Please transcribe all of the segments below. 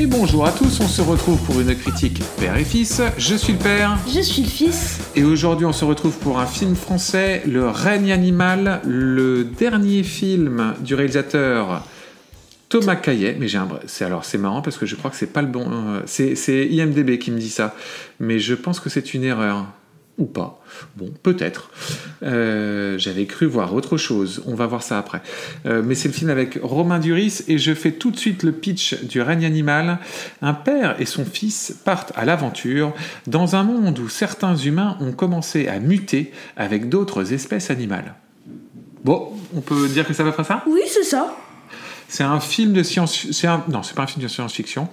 Et bonjour à tous, on se retrouve pour une critique père et fils. Je suis le père. Je suis le fils. Et aujourd'hui, on se retrouve pour un film français, Le règne animal, le dernier film du réalisateur Thomas Caillet. Mais j'ai un, c'est alors c'est marrant parce que je crois que c'est pas le bon, euh, c'est, c'est IMDb qui me dit ça, mais je pense que c'est une erreur ou pas. Bon, peut-être. Euh, J'avais cru voir autre chose. On va voir ça après. Euh, mais c'est le film avec Romain Duris et je fais tout de suite le pitch du règne animal. Un père et son fils partent à l'aventure dans un monde où certains humains ont commencé à muter avec d'autres espèces animales. Bon, on peut dire que ça va faire ça? Oui, c'est ça. C'est un film de science. Un... Non, c'est pas un film de science-fiction.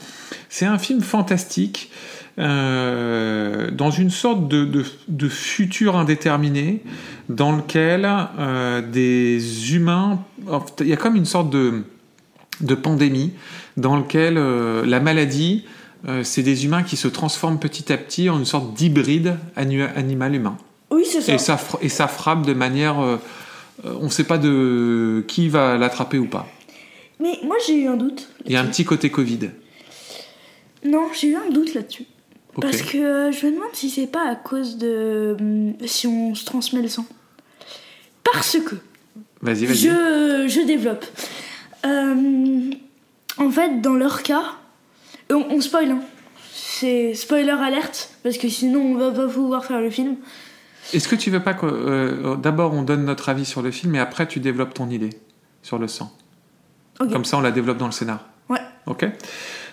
C'est un film fantastique euh, dans une sorte de, de, de, futur indéterminé dans lequel euh, des humains. Il y a comme une sorte de, de pandémie dans lequel euh, la maladie, c'est des humains qui se transforment petit à petit en une sorte d'hybride animal-humain. Oui, c'est ça. Et ça, et ça frappe de manière. On ne sait pas de qui va l'attraper ou pas. Mais moi j'ai eu un doute. Il y a un petit côté Covid. Non, j'ai eu un doute là-dessus. Okay. Parce que euh, je me demande si c'est pas à cause de. Euh, si on se transmet le sang. Parce que. Vas-y, vas-y. Je, je développe. Euh, en fait, dans leur cas. On, on spoil, hein. C'est spoiler alerte. Parce que sinon, on va pas pouvoir faire le film. Est-ce que tu veux pas que. Euh, D'abord, on donne notre avis sur le film et après, tu développes ton idée sur le sang? Okay. Comme ça, on la développe dans le scénar. Ouais. Ok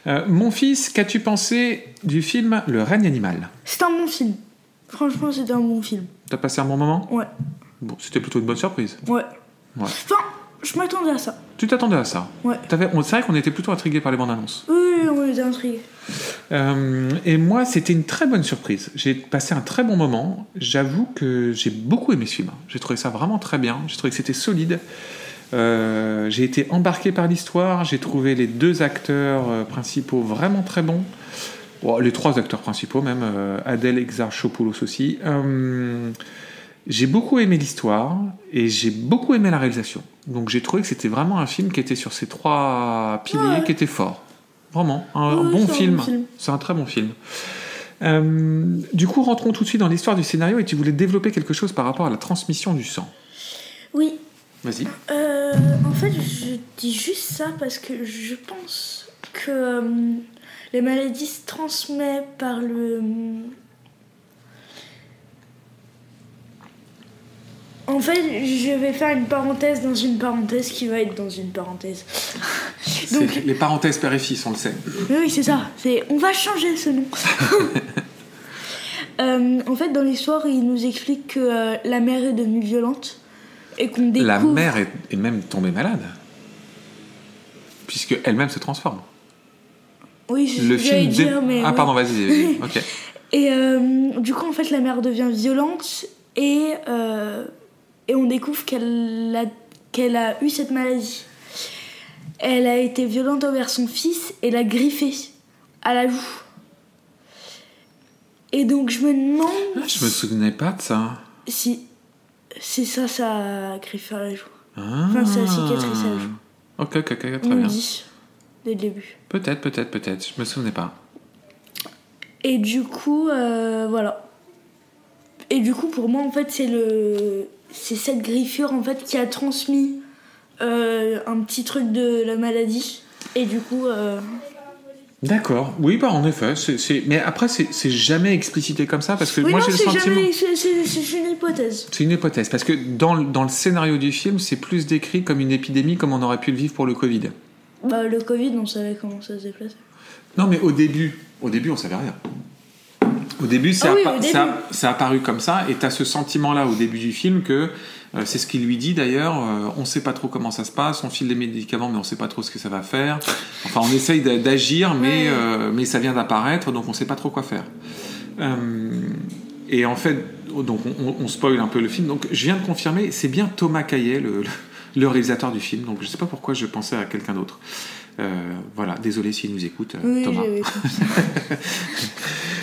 euh, mon fils, qu'as-tu pensé du film Le règne animal? C'est un bon film. Franchement, c'était un bon film. T'as passé un bon moment? Ouais. Bon, c'était plutôt une bonne surprise. Ouais. ouais. Enfin, je m'attendais à ça. Tu t'attendais à ça? Ouais. C'est vrai qu'on était plutôt intrigués par les bandes annonces. Oui, on était intrigués. Euh, et moi, c'était une très bonne surprise. J'ai passé un très bon moment. J'avoue que j'ai beaucoup aimé ce film. J'ai trouvé ça vraiment très bien. J'ai trouvé que c'était solide. Euh, j'ai été embarqué par l'histoire, j'ai trouvé les deux acteurs euh, principaux vraiment très bons. Bon, les trois acteurs principaux même, euh, Adèle Exarchopoulos aussi. Euh, j'ai beaucoup aimé l'histoire et j'ai beaucoup aimé la réalisation. Donc j'ai trouvé que c'était vraiment un film qui était sur ces trois piliers, Ouais. qui était fort. Vraiment, un, bon film. bon film. C'est un très bon film. Du coup, rentrons tout de suite dans l'histoire du scénario et tu voulais développer quelque chose par rapport à la transmission du sang? Oui. Vas-y. Euh, en fait, je dis juste ça parce que je pense que euh, les maladies se transmettent par le. En fait, je vais faire une parenthèse dans une parenthèse qui va être dans une parenthèse. Donc, Les parenthèses père et fils, on le sait. oui, c'est ça. C'est on va changer ce nom. Euh, en fait, dans l'histoire, il nous explique que euh, la mère est devenue violente et qu'on découvre. La mère est, est même tombée malade. Puisque elle-même se transforme. Oui, c'est ce Le film. dé- dire, mais ah, pardon, vas-y. vas-y. ok. Et euh, du coup, en fait, la mère devient violente et, euh, et on découvre qu'elle a, qu'elle a eu cette maladie. Elle a été violente envers son fils et l'a griffé à la joue. Et donc, je me demande Ah, je me souvenais pas de ça. si c'est ça, ça a griffé à la joue. Ah. Enfin, c'est la cicatrice à la joue. Ok, ok, ok, très On bien. dit dès le début. Peut-être, peut-être, peut-être. Je me souvenais pas. Et du coup, euh, voilà. Et du coup, pour moi, en fait, c'est le, c'est cette griffure en fait qui a transmis euh, un petit truc de la maladie. Et du coup, euh, D'accord. Oui, bah en effet. Mais après, c'est jamais explicité comme ça parce que oui, moi j'ai le c'est sentiment. une hypothèse. C'est une hypothèse parce que dans, le- dans le scénario du film, c'est plus décrit comme une épidémie comme on aurait pu le vivre pour le Covid. Bah, le Covid, on savait comment ça se déplaçait. Non, mais au début, au début, on savait rien. Au début, c'est Ah oui, appa- apparu comme ça, et tu as ce sentiment-là au début du film que euh, c'est ce qu'il lui dit d'ailleurs. euh, on sait pas trop comment ça se passe, on file des médicaments, mais on sait pas trop ce que ça va faire. Enfin, on essaye d'a- d'agir, mais, euh, mais ça vient d'apparaître, donc on sait pas trop quoi faire. Euh, et en fait, donc on, on- spoil un peu le film. Donc je viens de confirmer, c'est bien Thomas Caillet, le, le- le réalisateur du film. Donc je sais pas pourquoi je pensais à quelqu'un d'autre. Euh, voilà, désolé s'il nous écoute, euh, Oui, Thomas.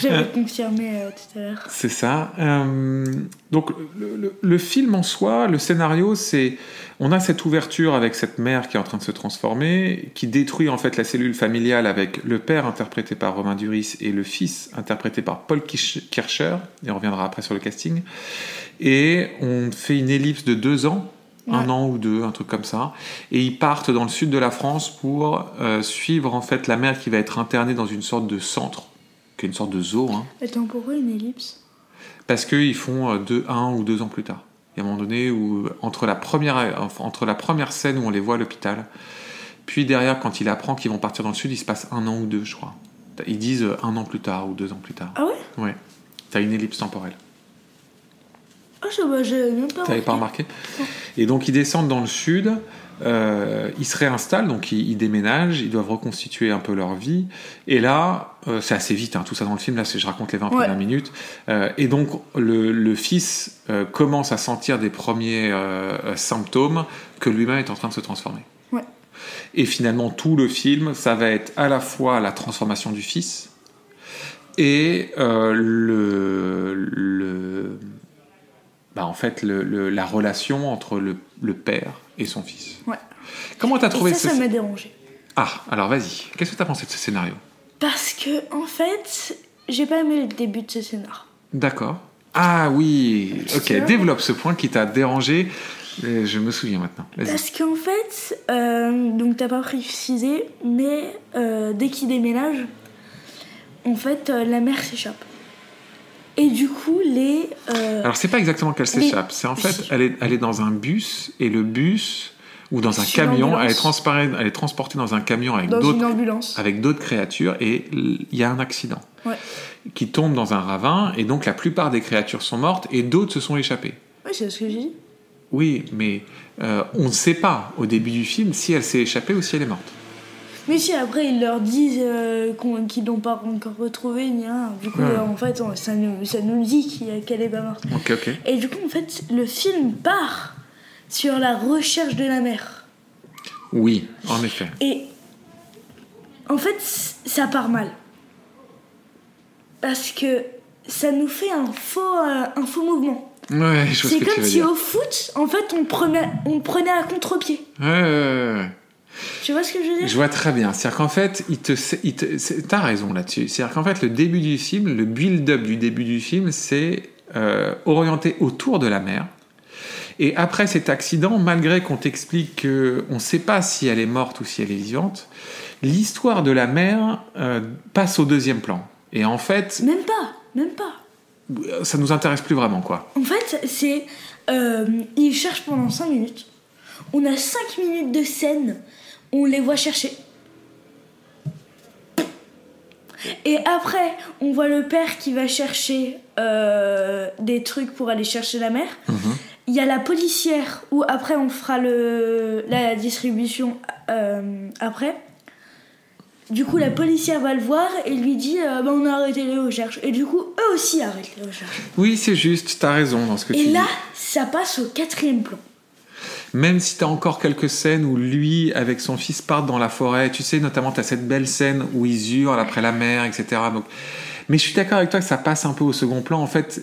j'avais confirmé. Euh, tout à l'heure. C'est ça. Euh, donc le, le- le film en soi, le scénario, c'est on a cette ouverture avec cette mère qui est en train de se transformer, qui détruit en fait la cellule familiale avec le père interprété par Romain Duris et le fils interprété par Paul Kirch- Kircher. Et on reviendra après sur le casting. Et on fait une ellipse de deux ans. Un an ou deux, un truc comme ça, et ils partent dans le sud de la France pour euh, suivre en fait la mère qui va être internée dans une sorte de centre, qui est une sorte de zoo, hein, Attends, pourquoi une ellipse? Parce qu'ils font euh, deux, un ou deux ans plus tard. Il y a un moment donné où, entre la première, entre la première scène où on les voit à l'hôpital, puis derrière, quand il apprend qu'ils vont partir dans le sud, il se passe un an ou deux, je crois. Ils disent euh, un an plus tard ou deux ans plus tard. Ah ouais? Ouais. T'as une ellipse temporelle. Je bah, j'avais même pas T'avais pas remarqué Et donc ils descendent dans le sud, euh, ils se réinstallent, donc ils, ils déménagent, ils doivent reconstituer un peu leur vie. Et là, euh, c'est assez vite, hein, tout ça dans le film, là je raconte les 20 Ouais. premières minutes. Euh, et donc le, le fils commence à sentir des premiers symptômes que lui-même est en train de se transformer. Ouais. Et finalement, tout le film, ça va être à la fois la transformation du fils et le, le, bah, en fait, le- le- la relation entre le, le père et son fils. Ouais. Comment t'as trouvé Et ça, ce ça m'a dérangé. Ah, alors vas-y. Qu'est-ce que t'as pensé de ce scénario? Parce que, en fait, j'ai pas aimé le début de ce scénar. D'accord. Ah oui. Ok. Développe ce point qui t'a dérangé. Euh, Je me souviens maintenant. Parce qu'en fait, euh, donc t'as pas précisé, mais euh, dès qu'il déménage, en fait, euh, la mère s'échappe. Et du coup, les. euh, Alors c'est pas exactement qu'elle s'échappe. C'est en fait, elle est, elle est dans un bus et le bus ou dans un Sur camion, elle est, elle est transportée dans un camion avec d'autres avec d'autres créatures et il y a un accident Ouais. qui tombe dans un ravin et donc la plupart des créatures sont mortes et d'autres se sont échappées. Oui, c'est ce que j'ai dit. Oui, mais euh, on ne sait pas au début du film si elle s'est échappée ou si elle est morte. Mais si après ils leur disent euh, qu'on- qu'ils l'ont pas encore retrouvé, ni rien. Du coup, Ouais. euh, en fait, on- ça nous, ça nous dit qu'il- qu'elle est pas morte. Ok, ok. Et du coup, en fait, le film part sur la recherche de la mère. Oui, en effet. Et en fait, c- ça part mal. Parce que ça nous fait un faux, euh, un faux mouvement. Ouais, je vois ce C'est que tu comme veux si dire. au foot, en fait, on prenait, on prenait à contre-pied. Ouais, ouais, ouais, ouais. Tu vois ce que je veux dire? Je vois très bien. C'est-à-dire qu'en fait, il te, il te, c'est- t'as raison là-dessus. C'est-à-dire qu'en fait, le début du film, le build-up du début du film, c'est euh, orienté autour de la mer. Et après cet accident, malgré qu'on t'explique qu'on ne sait pas si elle est morte ou si elle est vivante, l'histoire de la mer euh, passe au deuxième plan. Et en fait, Même pas, même pas. ça nous intéresse plus vraiment, quoi. En fait, c'est. Euh, ils cherchent pendant 5 minutes. On a 5 minutes de scène. On les voit chercher. Et après, on voit le père qui va chercher euh, des trucs pour aller chercher la mère. Il y a la policière où après on fera le, la distribution euh, après. Du coup, la policière va le voir et lui dit euh, bah, on a arrêté les recherches. Et du coup, eux aussi arrêtent les recherches. Oui, c'est juste, t'as raison dans ce que tu Et dis. là, ça passe au quatrième plan. Même si tu as encore quelques scènes où lui, avec son fils, partent dans la forêt, tu sais, notamment, tu as cette belle scène où ils hurlent après la mer, etc. Donc... Mais je suis d'accord avec toi que ça passe un peu au second plan. En fait,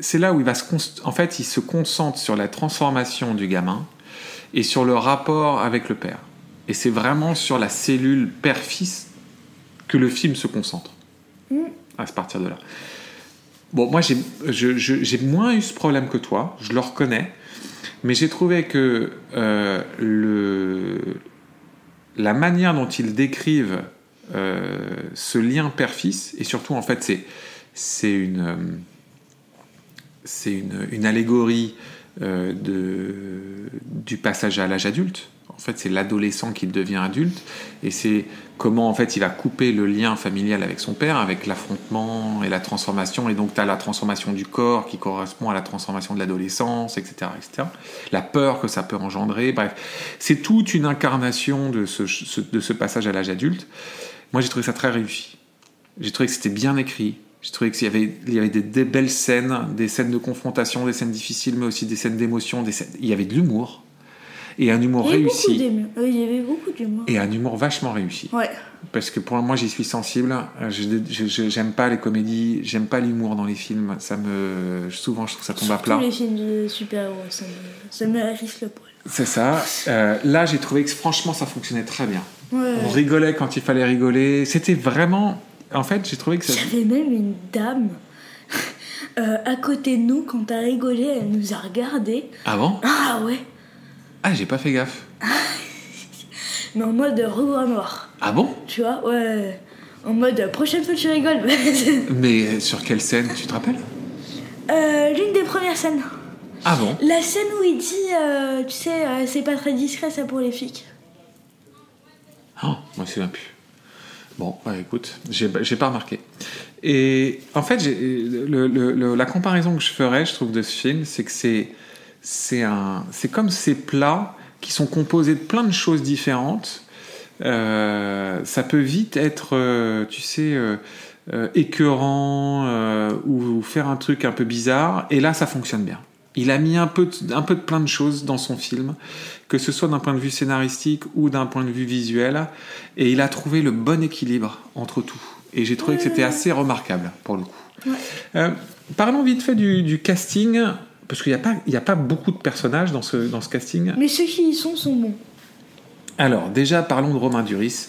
c'est là où il va se, const- en fait, il se concentre sur la transformation du gamin et sur le rapport avec le père. Et c'est vraiment sur la cellule père-fils que le film se concentre. Mm. À partir de là. Bon, moi, j'ai moins eu ce problème que toi, je le reconnais. Mais j'ai trouvé que euh, la manière dont ils décrivent euh, ce lien père-fils, et surtout en fait c'est, une, euh, c'est une, une allégorie euh, de, du passage à l'âge adulte. En fait, c'est l'adolescent qui devient adulte, et c'est comment en fait il va couper le lien familial avec son père, avec l'affrontement et la transformation. Et donc tu as la transformation du corps qui correspond à la transformation de l'adolescence, etc., etc. La peur que ça peut engendrer. Bref, c'est toute une incarnation de ce, passage à l'âge adulte. Moi, j'ai trouvé ça très réussi. J'ai trouvé que c'était bien écrit. J'ai trouvé qu'il y avait, il y avait des, belles scènes, des scènes de confrontation, des scènes difficiles, mais aussi des scènes d'émotion. Il y avait de l'humour. Et un humour Il y avait beaucoup réussi. d'humour. Oui, il y avait beaucoup d'humour. Et un humour vachement réussi. Ouais. Parce que pour moi, j'y suis sensible. Euh, je- J'aime pas les comédies, j'aime pas l'humour dans les films. Ça me, souvent, je trouve que ça tombe à plat. Tous les films de super-héros, ça me, ça me hérisse le poil. C'est ça. Euh, là, j'ai trouvé que franchement, ça fonctionnait très bien. Ouais. On rigolait quand il fallait rigoler. C'était vraiment. En fait, j'ai trouvé que ça. Avait même une dame euh, à côté de nous, quand t'as rigolé, elle nous a regardé. Ah bon? Ah ouais Ah, j'ai pas fait gaffe. Mais en mode revoir noir. Ah bon? Tu vois Ouais. En mode prochaine fois tu rigoles. Mais sur quelle scène, tu te rappelles? Euh, L'une des premières scènes. Ah bon? La scène où il dit, euh, tu sais, euh, c'est pas très discret ça pour les flics. Oh, moi, souviens plus. Bon, bah, écoute, j'ai pas remarqué. Et en fait, j'ai- le- le- le- la comparaison que je ferais, je trouve, de ce film, c'est que c'est c'est un, c'est comme ces plats qui sont composés de plein de choses différentes. Euh, ça peut vite être, euh, tu sais, euh, euh, écœurant ou, ou faire un truc un peu bizarre. Et là, ça fonctionne bien. Il a mis un peu, de, un peu de plein de choses dans son film, que ce soit d'un point de vue scénaristique ou d'un point de vue visuel, et il a trouvé le bon équilibre entre tout. Et j'ai trouvé que c'était assez remarquable pour le coup. Ouais. Parlons vite fait du, du casting, parce qu'il n'y a, pas- il y a pas beaucoup de personnages dans ce, dans ce casting. Mais ceux qui y sont sont bons. Alors, déjà, parlons de Romain Duris,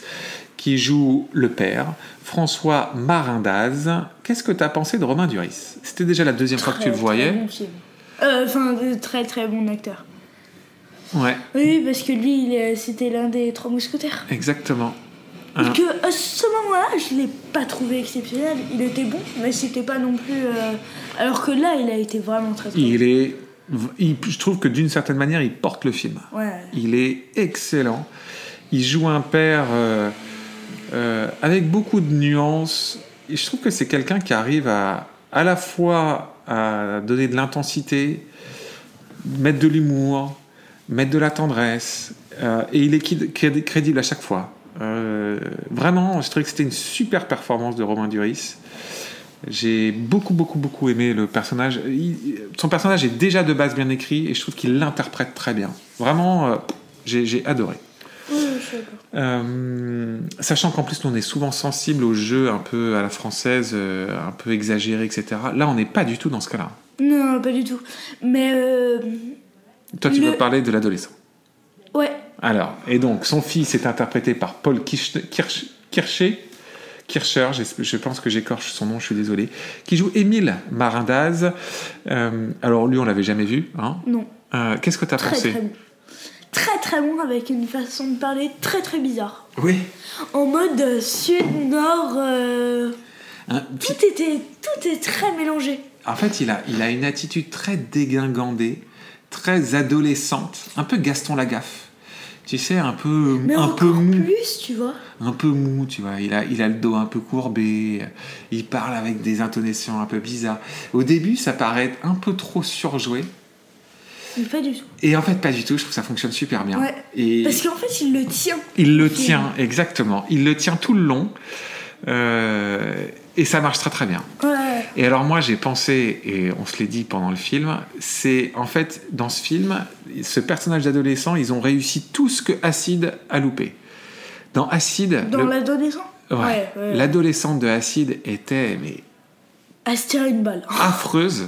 qui joue le père, François Marindaz. Qu'est-ce que tu as pensé de Romain Duris? C'était déjà la deuxième fois que tu le voyais. Très bon film. Euh, Enfin, de très très bon acteur. Ouais, Oui, parce que lui, c'était l'un des trois mousquetaires. exactement. Et Hein. que à ce moment-là, je l'ai pas trouvé exceptionnel. Il était bon, mais c'était pas non plus. euh, Alors que là, il a été vraiment très très bon. Il est, il- je trouve que d'une certaine manière, il porte le film. Ouais. Il est excellent. Il joue un père euh, euh, avec beaucoup de nuances. Et je trouve que c'est quelqu'un qui arrive à à la fois à donner de l'intensité, mettre de l'humour, mettre de la tendresse, euh, et il est crédible à chaque fois. Euh, vraiment, je trouvais que c'était une super performance de Romain Duris. J'ai beaucoup, beaucoup, beaucoup aimé le personnage. Il- son personnage est déjà de base bien écrit et je trouve qu'il l'interprète très bien. Vraiment, euh, j'ai adoré. Euh, sachant qu'en plus, nous, on est souvent sensible aux jeux un peu à la française, euh, un peu exagérés, etc. Là, on n'est pas du tout dans ce cas-là. Non, pas du tout. Mais Toi, tu Le- veux parler de l'adolescent. ouais, Alors, et donc, son fils est interprété par Paul Kirch, Kirch- Kircher, Kircher, je pense que j'écorche son nom, je suis désolé, qui joue Émile Marindaz. Euh, alors, lui, on l'avait jamais vu. Hein? Non. Euh, Qu'est-ce que tu as Très pensé? très bon. Très très bon avec une façon de parler très très bizarre. Oui. En mode sud-nord. euh, Hein, tout était. Tout est très mélangé. En fait, il a, il a une attitude très dégingandée, très adolescente, un peu Gaston Lagaffe. Tu sais, un peu, Mais un peu mou. plus, tu vois. un peu mou, tu vois. Il a, il a le dos un peu courbé. Il parle avec des intonations un peu bizarres. Au début, ça paraît un peu trop surjoué. Mais pas du tout. Et en fait, pas du tout. Je trouve que ça fonctionne super bien. Ouais. Et Parce qu'en fait, il le tient. il le tient, exactement. Il le tient tout le long. Euh, et ça marche très très bien. Ouais. Et alors moi j'ai pensé, et on se l'est dit pendant le film, c'est en fait dans ce film, ce personnage d'adolescent, ils ont réussi tout ce que Acide a loupé. Dans Acide, Dans le- l'adolescent ouais, ouais, ouais. l'adolescente de Acide était mais À se tirer une balle. affreuse.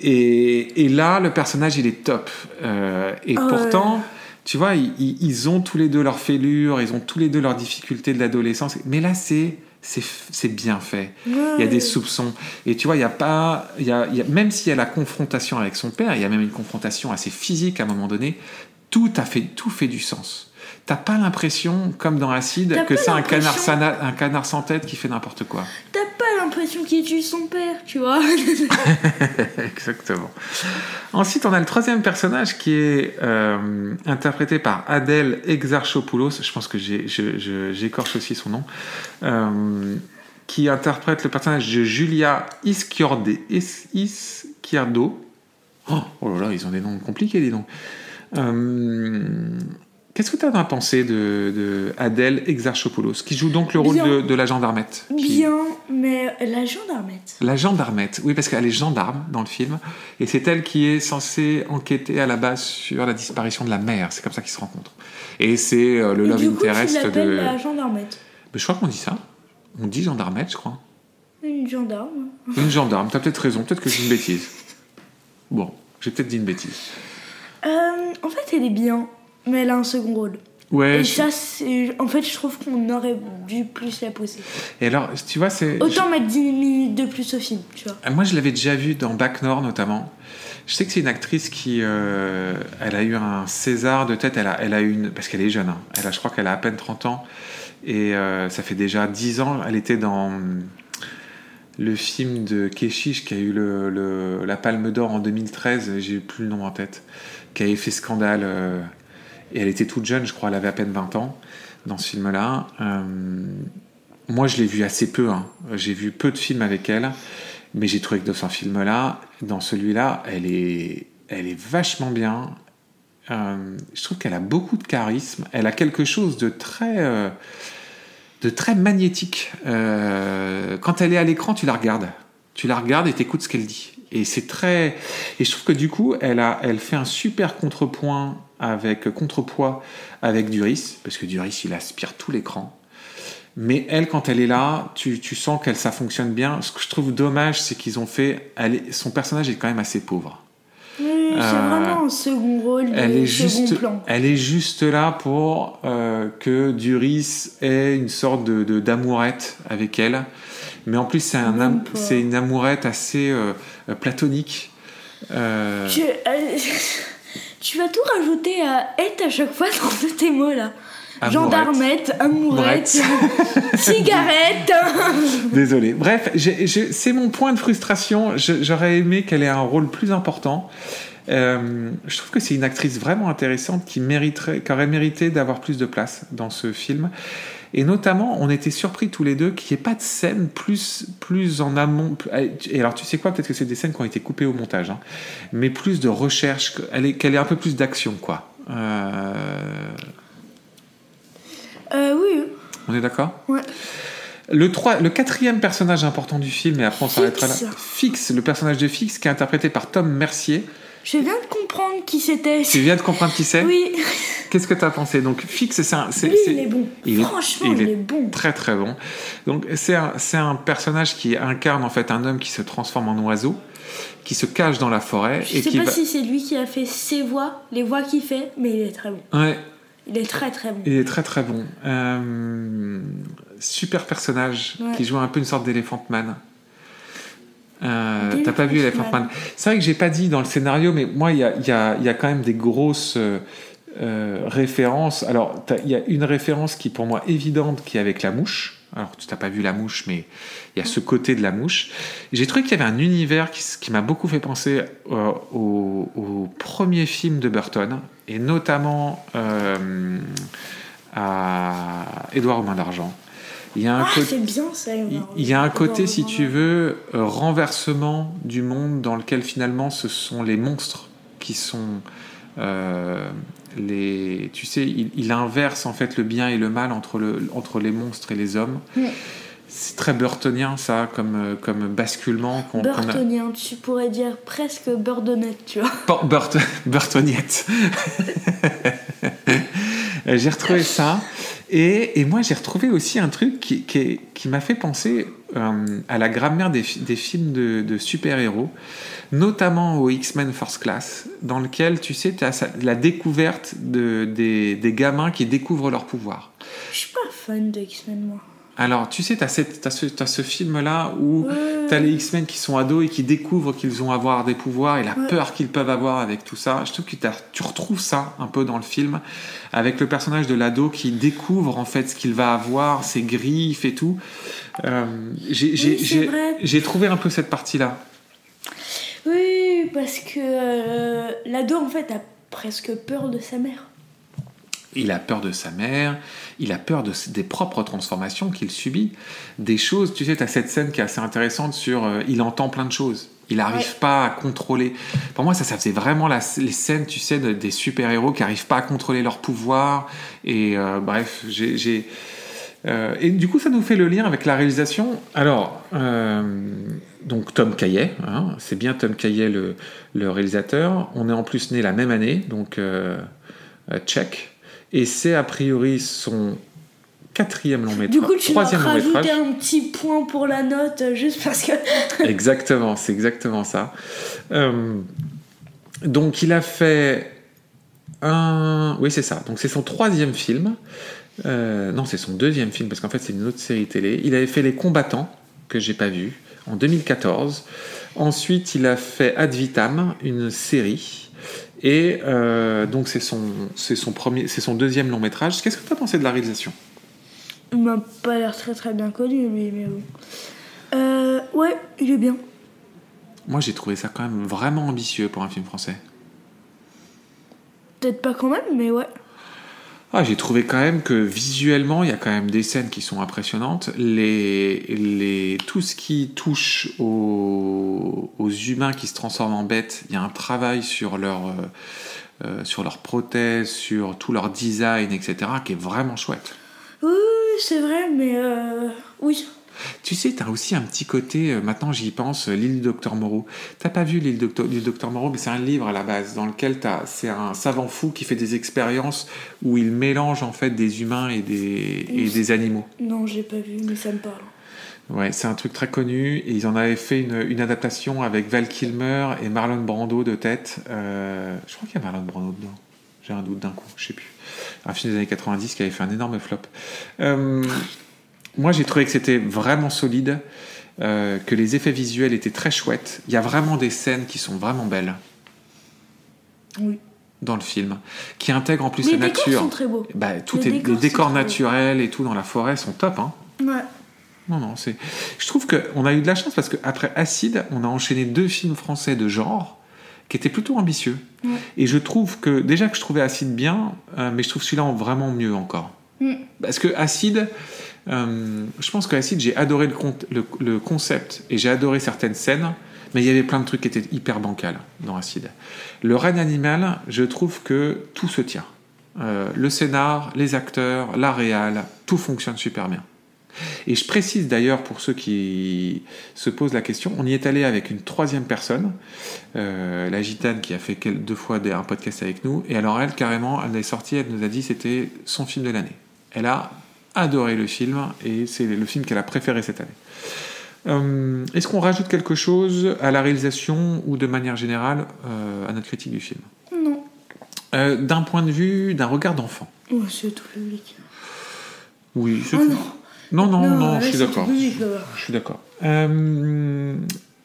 Et, et là, le personnage, il est top. Euh, et Ah pourtant, tu vois, ils, ils- ils ont tous les deux leurs fêlures, ils ont tous les deux leurs difficultés de l'adolescence. Mais là, c'est c'est bien fait. Il y a des soupçons. Et tu vois, il y a pas, il y a, il y a- même s'il y a la confrontation avec son père, il y a même une confrontation assez physique à un moment donné. Tout a fait, tout fait du sens. T'as pas l'impression, comme dans Acide, que c'est un canard, sana- un canard sans tête qui fait n'importe quoi. T'as l'impression qu'il tue son père, tu vois. Exactement. Ensuite, on a le troisième personnage qui est euh, interprété par Adèle Exarchopoulos. Je pense que j'écorche aussi son nom. euh, qui interprète le personnage de Julia Ischiorde, Is- Ischiardo. Oh, oh là là, ils ont des noms compliqués, dis donc. Euh, Qu'est-ce que tu as pensé de, de Adèle Exarchopoulos, qui joue donc le rôle Bien. de, de la gendarmette qui- Bien, mais la gendarmette. La gendarmette, oui, parce qu'elle est gendarme dans le film, et c'est elle qui est censée enquêter à la base sur la disparition de la mère. C'est comme ça qu'ils se rencontrent. Et c'est euh, le Et love interest de. la gendarmette. Mais je crois qu'on dit ça. On dit gendarmette, je crois. Une gendarme. Une gendarme, t'as peut-être raison, peut-être que dis une bêtise. Bon, j'ai peut-être dit une bêtise. Euh, en fait, elle est bien, mais elle a un second rôle. Ouais, Et je- ça. En fait, je trouve qu'on aurait dû plus la pousser. et alors, tu vois, c'est. Autant mettre 10 minutes de plus au film, tu vois. Ah, Moi, je l'avais déjà vue dans Bac Nord, notamment. Je sais que c'est une actrice qui, euh, elle a eu un César de tête. Elle a, elle a eu une, parce qu'elle est jeune. hein. Elle a, je crois qu'elle a à peine 30 ans, et euh, ça fait déjà 10 ans. Elle était dans hum, le film de Keshish qui a eu le, le- la Palme d'Or en 2013. J'ai plus le nom en tête. Qui avait fait scandale. euh, et elle était toute jeune, je crois. Elle avait à peine 20 ans dans ce film-là. Euh, moi, je l'ai vu assez peu. hein. J'ai vu peu de films avec elle. Mais j'ai trouvé que dans ce film-là, dans celui-là, elle est, elle est vachement bien. Euh, je trouve qu'elle a beaucoup de charisme. Elle a quelque chose de très, euh, de très magnétique. Quand elle est à l'écran, tu la regardes. Tu la regardes et t'écoutes ce qu'elle dit. Et c'est très. Et je trouve que du coup, elle a, elle fait un super contrepoint avec contrepoids avec Duris, parce que Duris, il aspire tout l'écran. Mais elle, quand elle est là, tu, tu sens qu'elle ça fonctionne bien. Ce que je trouve dommage, c'est qu'ils ont fait. Elle son personnage est quand même assez pauvre. Oui, c'est Euh, vraiment un second rôle, Elle est second juste, plan. elle est juste là pour euh, que Duris ait une sorte de- d'amourette avec elle. Mais en plus, c'est un am- une amourette assez euh, platonique. Euh, Tu, euh, tu vas tout rajouter à être à chaque fois dans tes mots là. Gendarmette, amourette, cigarette. Désolé. Bref, c'est mon point de frustration. J'aurais aimé qu'elle ait un rôle plus important. Euh, je trouve que c'est une actrice vraiment intéressante qui mériterait, qui aurait mérité d'avoir plus de place dans ce film. Et notamment, on était surpris tous les deux qu'il n'y ait pas de scène plus, plus en amont. Et alors, tu sais quoi Peut-être que c'est des scènes qui ont été coupées au montage, hein. mais plus de recherche, qu'elle ait, qu'elle ait un peu plus d'action, quoi. Euh, Euh, oui, on est d'accord? Ouais. Le, trois- le quatrième personnage important du film, et après on s'arrêtera là. Fix. Fix, le personnage de Fix, qui est interprété par Tom Mercier. Je viens de comprendre qui c'était. Tu viens de comprendre qui c'est Oui, Qu'est-ce que tu as pensé Donc Fix, c'est un... c'est- lui c'est- il est bon. il est- Franchement, il il, est est bon. Très très bon. Donc c'est un, c'est un personnage qui incarne en fait un homme qui se transforme en oiseau, qui se cache dans la forêt Je et sais qui pas va... si c'est lui qui a fait ses voix, les voix qu'il fait, mais il est très bon. Ouais, Il est très très bon. il est très très bon. Euh, super personnage Ouais. qui joue un peu une sorte d'éléphant man. Euh, D'Elephant T'as pas vu Elephant Man. C'est vrai que j'ai pas dit dans le scénario, mais moi il y a, il y, a, il y a quand même des grosses euh, euh, références. Alors il y a une référence qui est pour moi évidente qui est avec la mouche. Alors tu t'as pas vu la mouche, mais il y a ce côté de la mouche. J'ai trouvé qu'il y avait un univers qui, m'a beaucoup fait penser euh, au, au premier film de Burton et notamment à Édouard aux mains d'argent. Il y a un Ah, côté bien ça. il y a un côté, si tu veux, euh, renversement du monde dans lequel finalement ce sont les monstres qui sont euh, les. Tu sais, il, il inverse en fait le bien et le mal entre, le, entre les monstres et les hommes. Mm. C'est très burtonien ça, comme, euh, comme basculement qu'on qu'on a. Burtonien, tu pourrais dire presque Burdonnette, tu vois. Por- Burt- Burtoniette. J'ai retrouvé ça. Et, moi, j'ai retrouvé aussi un truc qui, m'a fait penser euh, à la grammaire des, fi- des films de, super-héros, notamment au X-Men First Class, dans lequel, tu sais, tu as la découverte de, des, des gamins qui découvrent leur pouvoir. Je suis pas fan de X-Men, moi. Alors, tu sais, tu as, ce, ce film-là où Ouais. T'as les X-Men qui sont ados et qui découvrent qu'ils vont avoir des pouvoirs et la Ouais. peur qu'ils peuvent avoir avec tout ça. Je trouve que tu retrouves ça un peu dans le film avec le personnage de l'ado qui découvre en fait ce qu'il va avoir, ses griffes et tout. Euh, j'ai trouvé un peu cette partie-là. Oui, parce que euh, l'ado, en fait, a presque peur de sa mère. Il a peur de sa mère, il a peur de, des propres transformations qu'il subit, des choses, tu sais, tu as cette scène qui est assez intéressante sur euh, il entend plein de choses, il n'arrive Ouais. pas à contrôler. Pour moi, ça, ça faisait vraiment la- les scènes, tu sais, de- des super-héros qui n'arrivent pas à contrôler leur pouvoir. Et euh, bref, j'ai. euh, et du coup, ça nous fait le lien avec la réalisation. Alors, euh, donc Tom Caillet, hein, c'est bien Tom Caillet le, le réalisateur. On est en plus né la même année, donc check. Et c'est a priori son quatrième long métrage. Du coup, tu vas troisième long rajouter un petit point pour la note euh, juste parce que. Exactement, c'est exactement ça. Euh, donc il a fait un... Oui, c'est ça. Donc c'est son troisième film. Euh, non, c'est son deuxième film, parce qu'en fait c'est une autre série télé. Il avait fait Les Combattants, que j'ai pas vu, en 2014. Ensuite, il a fait Ad Vitam, une série. Et euh, donc c'est son, c'est son premier, c'est son deuxième long métrage. Qu'est-ce que tu as pensé de la réalisation? Il m'a pas l'air très très bien connu, lui, mais bon. Euh, ouais, il est bien. Moi, j'ai trouvé ça quand même vraiment ambitieux pour un film français. Peut-être pas quand même, mais ouais. Ah, j'ai trouvé quand même que visuellement, il y a quand même des scènes qui sont impressionnantes. Les, les, tout ce qui touche aux, humains qui se transforment en bêtes, il y a un travail sur leur, euh, euh, sur leur prothèse, sur tout leur design, etc., qui est vraiment chouette. Oui, c'est vrai, mais euh, oui. Tu sais, tu as aussi un petit côté, euh, maintenant j'y pense, euh, l'île du Docteur Moreau. T'as pas vu l'île Docteur- du Docteur Moreau, mais c'est un livre à la base dans lequel t'as- c'est un savant fou qui fait des expériences où il mélange en fait des humains et des, et des animaux. Non, j'ai pas vu, mais ça me parle. Ouais, c'est un truc très connu et ils en avaient fait une, une adaptation avec Val Kilmer et Marlon Brando de tête. Euh, je crois qu'il y a Marlon Brando dedans. J'ai un doute d'un coup, je sais plus. Un film des années 90 qui avait fait un énorme flop. Euh, moi, j'ai trouvé que c'était vraiment solide, euh, que les effets visuels étaient très chouettes. Il y a vraiment des scènes qui sont vraiment belles Oui. dans le film, qui intègrent en plus les la décors nature. sont très beaux. Bah, tout Les est, décors, les décors naturels et tout dans la forêt sont top. Hein. Ouais. Non, non, c'est. Je trouve qu'on a eu de la chance parce qu'après Acide, on a enchaîné deux films français de genre qui étaient plutôt ambitieux. Ouais. Et je trouve que, déjà que je trouvais Acide bien, euh, mais je trouve celui-là en vraiment mieux encore. Mm. Parce que Acide, euh, je pense que Acide, j'ai adoré le, con- le- le concept et j'ai adoré certaines scènes, mais il y avait plein de trucs qui étaient hyper bancals dans Acide. Le règne animal, je trouve que tout se tient. Euh, le scénar, les acteurs, la réal, tout fonctionne super bien. Et je précise d'ailleurs pour ceux qui se posent la question, on y est allé avec une troisième personne, euh, la gitane qui a fait deux fois un podcast avec nous. Et alors elle, carrément, elle est sortie, elle nous a dit c'était son film de l'année. Elle a adoré le film et c'est le film qu'elle a préféré cette année. Euh, Est-ce qu'on rajoute quelque chose à la réalisation ou de manière générale euh, à notre critique du film? Non. Euh, D'un point de vue, d'un regard d'enfant. Oh, c'est tout public. Oui, c'est Oh non. Non, non, non, là, je suis d'accord. Je suis d'accord.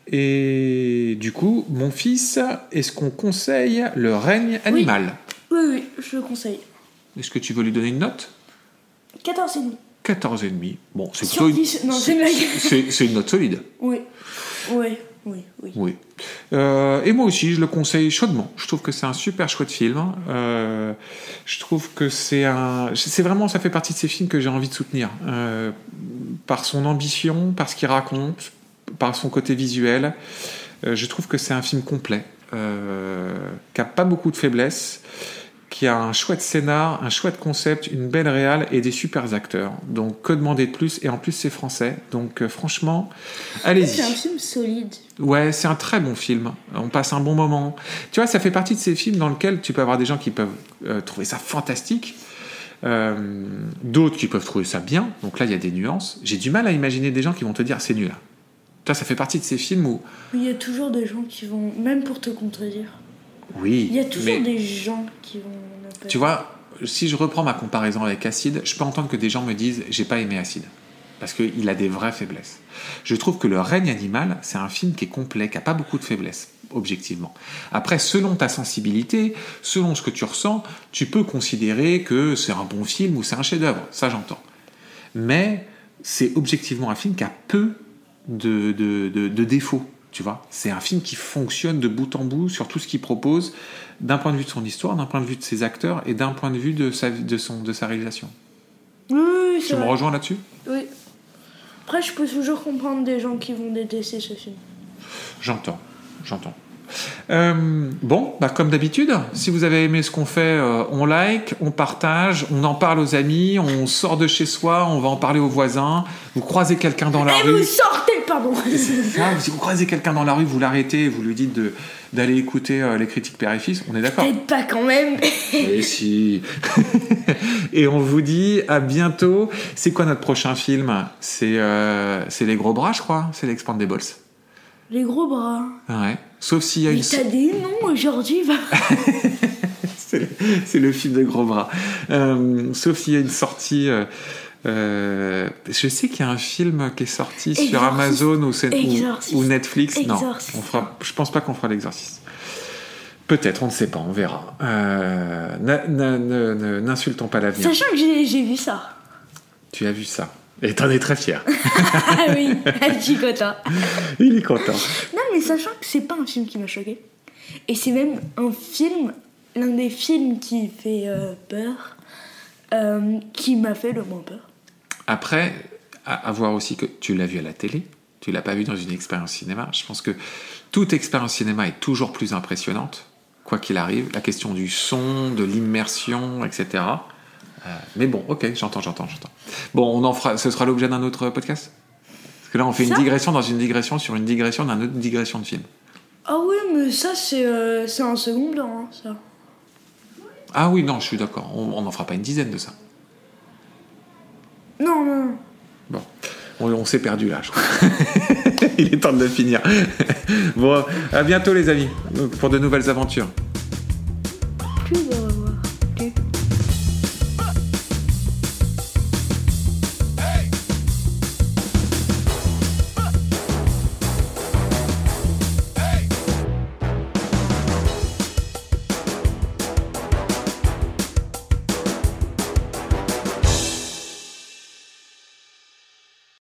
Et du coup, mon fils, est-ce qu'on conseille le règne animal? Oui, oui, je le conseille. Est-ce que tu veux lui donner une note? 14 et demi. 14,5. Bon, c'est plutôt une- 10, non, c'est une note solide. Oui. Oui, oui, oui. Oui. Euh, et moi aussi, je le conseille chaudement. Je trouve que c'est un super chouette film. Euh, je trouve que c'est un. C'est vraiment, ça fait partie de ces films que j'ai envie de soutenir. Euh, par son ambition, par ce qu'il raconte, par son côté visuel. Je trouve que c'est un film complet, qui a pas beaucoup de faiblesses, qui a un chouette scénar, un chouette concept, une belle réale et des super acteurs. Donc, que demander de plus? Et en plus, c'est français. Donc, euh, franchement, allez-y. C'est un film solide. Ouais, c'est un très bon film. On passe un bon moment. Tu vois, ça fait partie de ces films dans lesquels tu peux avoir des gens qui peuvent euh, trouver ça fantastique, euh, d'autres qui peuvent trouver ça bien. Donc là, il y a des nuances. J'ai du mal à imaginer des gens qui vont te dire c'est nul. Tu vois, ça fait partie de ces films où, il y a toujours des gens qui vont, même pour te contredire, oui, il y a toujours mais des gens qui vont. Tu vois, si je reprends ma comparaison avec Acide, je peux entendre que des gens me disent j'ai pas aimé Acide. Parce qu'il a des vraies faiblesses. Je trouve que Le règne animal, c'est un film qui est complet, qui a pas beaucoup de faiblesses, objectivement. Après, selon ta sensibilité, selon ce que tu ressens, tu peux considérer que c'est un bon film ou c'est un chef-d'œuvre. Ça, j'entends. Mais c'est objectivement un film qui a peu de- de défauts. Tu vois, c'est un film qui fonctionne de bout en bout sur tout ce qu'il propose, d'un point de vue de son histoire, d'un point de vue de ses acteurs et d'un point de vue de sa, de son, de sa réalisation. Oui, oui, Tu me vrai. rejoins là-dessus? Oui. Après, je peux toujours comprendre des gens qui vont détester ce film. J'entends, j'entends. Euh, bon, bah comme d'habitude, si vous avez aimé ce qu'on fait, euh, on like, on partage, on en parle aux amis, on sort de chez soi, on va en parler aux voisins. Vous croisez quelqu'un dans la Et rue. vous sortez, pardon Ah, si vous croisez quelqu'un dans la rue, vous l'arrêtez, vous lui dites de- d'aller écouter euh, les critiques père et fils, on est d'accord Peut-être pas quand même. Et si Et on vous dit à bientôt. C'est quoi notre prochain film? C'est euh, c'est Les Gros Bras, je crois. C'est l'Expandables. Les gros bras. Ouais. Sauf s'il y a Mais une. t'as des noms aujourd'hui, va. C'est le, c'est le film de Gros Bras. Euh, sauf s'il y a une sortie. Euh, je sais qu'il y a un film qui est sorti sur. Amazon ou, Netflix. Non, Exorciste. on fera, je pense pas qu'on fera l'exorciste. Peut-être, on ne sait pas, on verra. Euh, N'insultons pas l'avenir. Sachant que j'ai j'ai vu ça. Tu as vu ça. Et t'en es très fier. Ah oui, je suis content. Il est content. Non, mais sachant que c'est pas un film qui m'a choqué. Et c'est même un film, l'un des films qui fait euh, peur, euh, qui m'a fait le moins peur. Après, à, à voir aussi que tu l'as vu à la télé, tu l'as pas vu dans une expérience cinéma. Je pense que toute expérience cinéma est toujours plus impressionnante, quoi qu'il arrive. La question du son, de l'immersion, etc. Euh, mais bon, ok, j'entends, j'entends, j'entends. Bon, on en fera, ce sera l'objet d'un autre podcast? Parce que là, on fait une digression dans une digression sur une digression d'un autre digression de film. Ah oui, mais ça, c'est euh, un second plan, hein, ça. Ah oui, non, je suis d'accord. On n'en fera pas une dizaine de ça. Non, non, non. Bon, on, on s'est perdu là, je crois. Il est temps de le finir. bon, à bientôt les amis, pour de nouvelles aventures. Plus de...